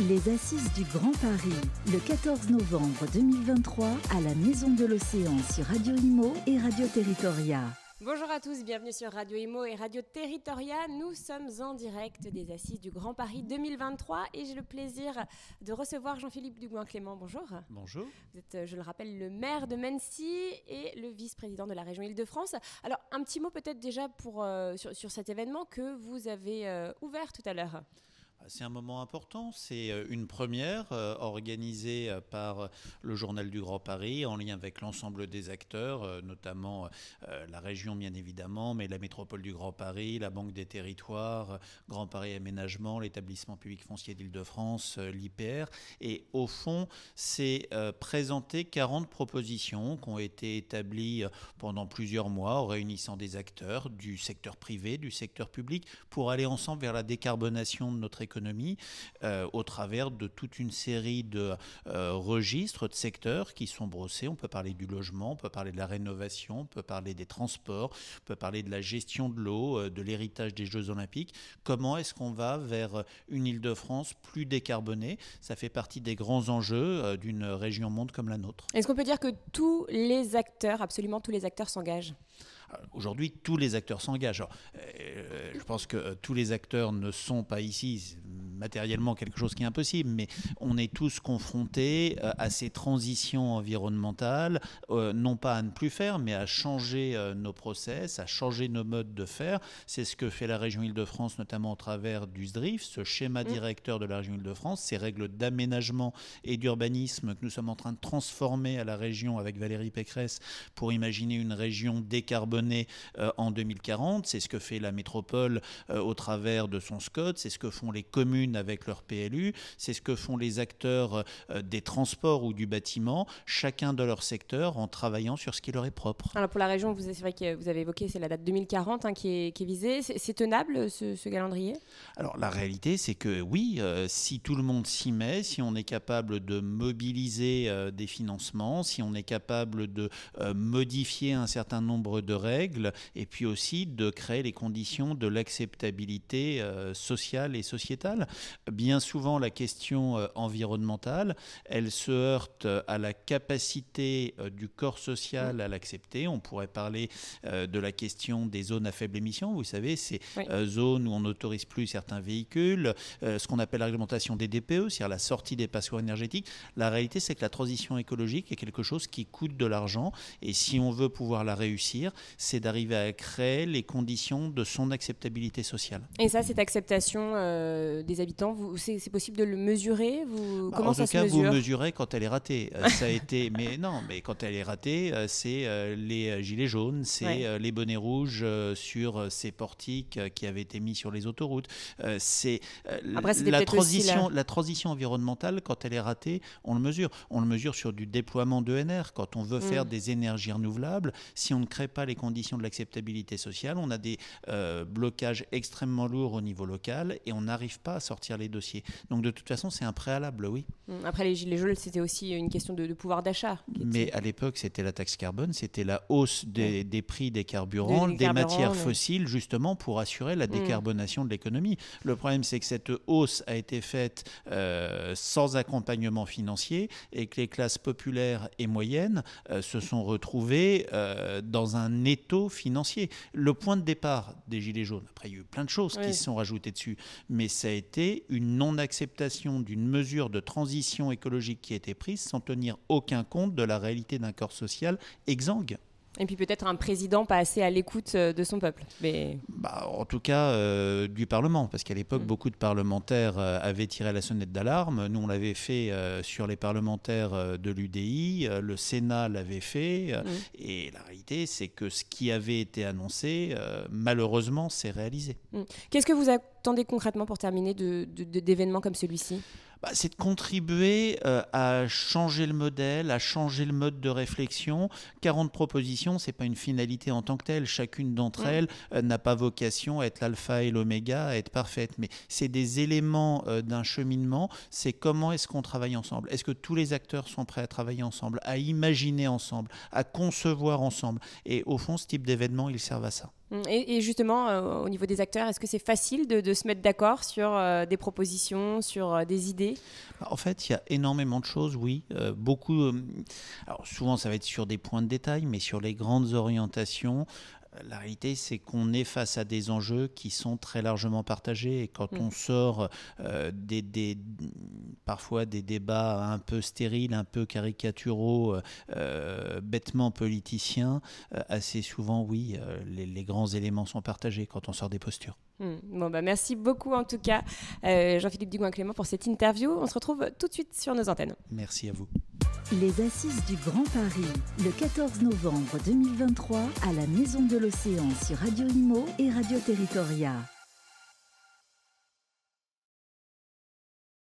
Les Assises du Grand Paris, le 14 novembre 2023, à la Maison de l'Océan sur Radio Imo et Radio Territoria. Bonjour à tous, bienvenue sur Radio Imo et Radio Territoria. Nous sommes en direct des Assises du Grand Paris 2023 et j'ai le plaisir de recevoir Jean-Philippe Dugouin-Clément. Bonjour. Bonjour. Vous êtes, je le rappelle, le maire de Mency et le vice-président de la région Île-de-France. Alors, un petit mot peut-être déjà pour, euh, sur, sur, cet événement que vous avez euh, ouvert tout à l'heure. C'est un moment important, c'est euh, une première euh, organisée euh, par le Journal du Grand Paris en lien avec l'ensemble des acteurs, notamment la région bien évidemment, mais la métropole du Grand Paris, la Banque des Territoires, Grand Paris Aménagement, l'établissement public foncier d'Île-de-France, l'IPR. Et au fond, c'est présenter 40 propositions qui ont été établies pendant plusieurs mois en réunissant des acteurs du secteur privé, du secteur public, pour aller ensemble vers la décarbonation de notre économie économie euh, au travers de toute une série de euh, registres, de secteurs qui sont brossés. On peut parler du logement, on peut parler de la rénovation, on peut parler des transports, on peut parler de la gestion de l'eau, euh, de l'héritage des Jeux olympiques. Comment est-ce qu'on va vers une Île-de-France plus décarbonée? Ça fait partie des grands enjeux d'une région monde comme la nôtre. Est-ce qu'on peut dire que tous les acteurs, absolument tous les acteurs s'engagent? Aujourd'hui, tous les acteurs s'engagent. je pense que tous les acteurs ne sont pas ici matériellement quelque chose qui est impossible, mais on est tous confrontés euh, à ces transitions environnementales, euh, non pas à ne plus faire, mais à changer euh, nos process, à changer nos modes de faire. C'est ce que fait la région Île-de-France, notamment au travers du SDRIF, ce schéma mmh. directeur de la région Île-de-France, ces règles d'aménagement et d'urbanisme que nous sommes en train de transformer à la région avec Valérie Pécresse pour imaginer une région décarbonée en 2040. C'est ce que fait la métropole au travers de son SCOT, c'est ce que font les communes avec leur PLU, c'est ce que font les acteurs euh, des transports ou du bâtiment, chacun de leur secteur en travaillant sur ce qui leur est propre. Alors pour la région, c'est vrai que vous avez évoqué, c'est la date 2040 hein, qui, est, qui, est, visée. C'est tenable ce, calendrier? Alors la réalité, c'est que oui, euh, si tout le monde s'y met, si on est capable de mobiliser euh, des financements, si on est capable de modifier un certain nombre de règles, et puis aussi de créer les conditions de l'acceptabilité sociale et sociétale, bien souvent la question euh, environnementale, elle se heurte euh, à la capacité euh, du corps social à l'accepter. On pourrait parler de la question des zones à faible émission. Vous savez, ces zones où on n'autorise plus certains véhicules, ce qu'on appelle la réglementation des DPE, c'est-à-dire la sortie des passoires énergétiques. La réalité, c'est que la transition écologique est quelque chose qui coûte de l'argent. Et si on veut pouvoir la réussir, c'est d'arriver à créer les conditions de son acceptabilité sociale. Et ça, cette acceptation des habitants habitants C'est possible de le mesurer vous, bah, Comment en ça tout cas, vous mesurez quand elle est ratée. Euh, ça a été, mais non, mais quand elle est ratée, euh, c'est euh, les gilets jaunes, c'est les bonnets rouges sur ces portiques qui avaient été mis sur les autoroutes. c'est la transition, la... transition environnementale quand elle est ratée, on le mesure. On le mesure sur du déploiement d'ENR. Quand on veut faire mm. des énergies renouvelables, si on ne crée pas les conditions de l'acceptabilité sociale, on a des blocages extrêmement lourds au niveau local et on n'arrive pas à sortir les dossiers. Donc de toute façon, c'est un préalable, oui. Hum, après, les gilets jaunes, c'était aussi une question de, pouvoir d'achat. Mais à l'époque, c'était la taxe carbone, c'était la hausse des, prix des carburants, des, matières fossiles, justement pour assurer la hum. décarbonation de l'économie. Le problème, c'est que cette hausse a été faite euh, sans accompagnement financier et que les classes populaires et moyennes euh, se sont retrouvées euh, dans un étau financier. Le point de départ des Gilets jaunes, après il y a eu plein de choses qui se sont rajoutées dessus, mais ça a été une non-acceptation d'une mesure de transition écologique qui a été prise sans tenir aucun compte de la réalité d'un corps social exsangue. Et puis peut-être un président pas assez à l'écoute euh, de son peuple. Mais... Bah, en tout cas, euh, du Parlement, parce qu'à l'époque, mm. beaucoup de parlementaires euh, avaient tiré la sonnette d'alarme. Nous, on l'avait fait sur les parlementaires de l'UDI, le Sénat l'avait fait, mm. et la réalité, c'est que ce qui avait été annoncé, malheureusement, s'est réalisé. Mm. Qu'est-ce que vous attendez concrètement pour terminer d'événements de, comme celui-ci? Bah, c'est de contribuer euh, à changer le modèle, à changer le mode de réflexion. 40 propositions, c'est pas une finalité en tant que telle. Chacune d'entre elles euh, n'a pas vocation à être l'alpha et l'oméga, à être parfaite. Mais c'est des éléments euh, d'un cheminement. C'est comment est-ce qu'on travaille ensemble Est-ce que tous les acteurs sont prêts à travailler ensemble, à imaginer ensemble, à concevoir ensemble? Et au fond, ce type d'événements, ils servent à ça. Hum, et, justement, au niveau des acteurs, est-ce que c'est facile de, se mettre d'accord sur des propositions, sur des idées? En fait, il y a énormément de choses, oui. beaucoup. souvent, ça va être sur des points de détail, mais sur les grandes orientations, la réalité, c'est qu'on est face à des enjeux qui sont très largement partagés. Et quand mm. on sort euh, des, parfois des débats un peu stériles, un peu caricaturaux, euh, bêtement politiciens, euh, assez souvent, oui, les, grands éléments sont partagés quand on sort des postures. Mm. Bon, bah, merci beaucoup en tout cas, Jean-Philippe Dugoin-Clément, pour cette interview. On se retrouve tout de suite sur nos antennes. Merci à vous. Les Assises du Grand Paris, le 14 novembre 2023, à la Maison de l'Océan sur Radio Imo et Radio Territoria.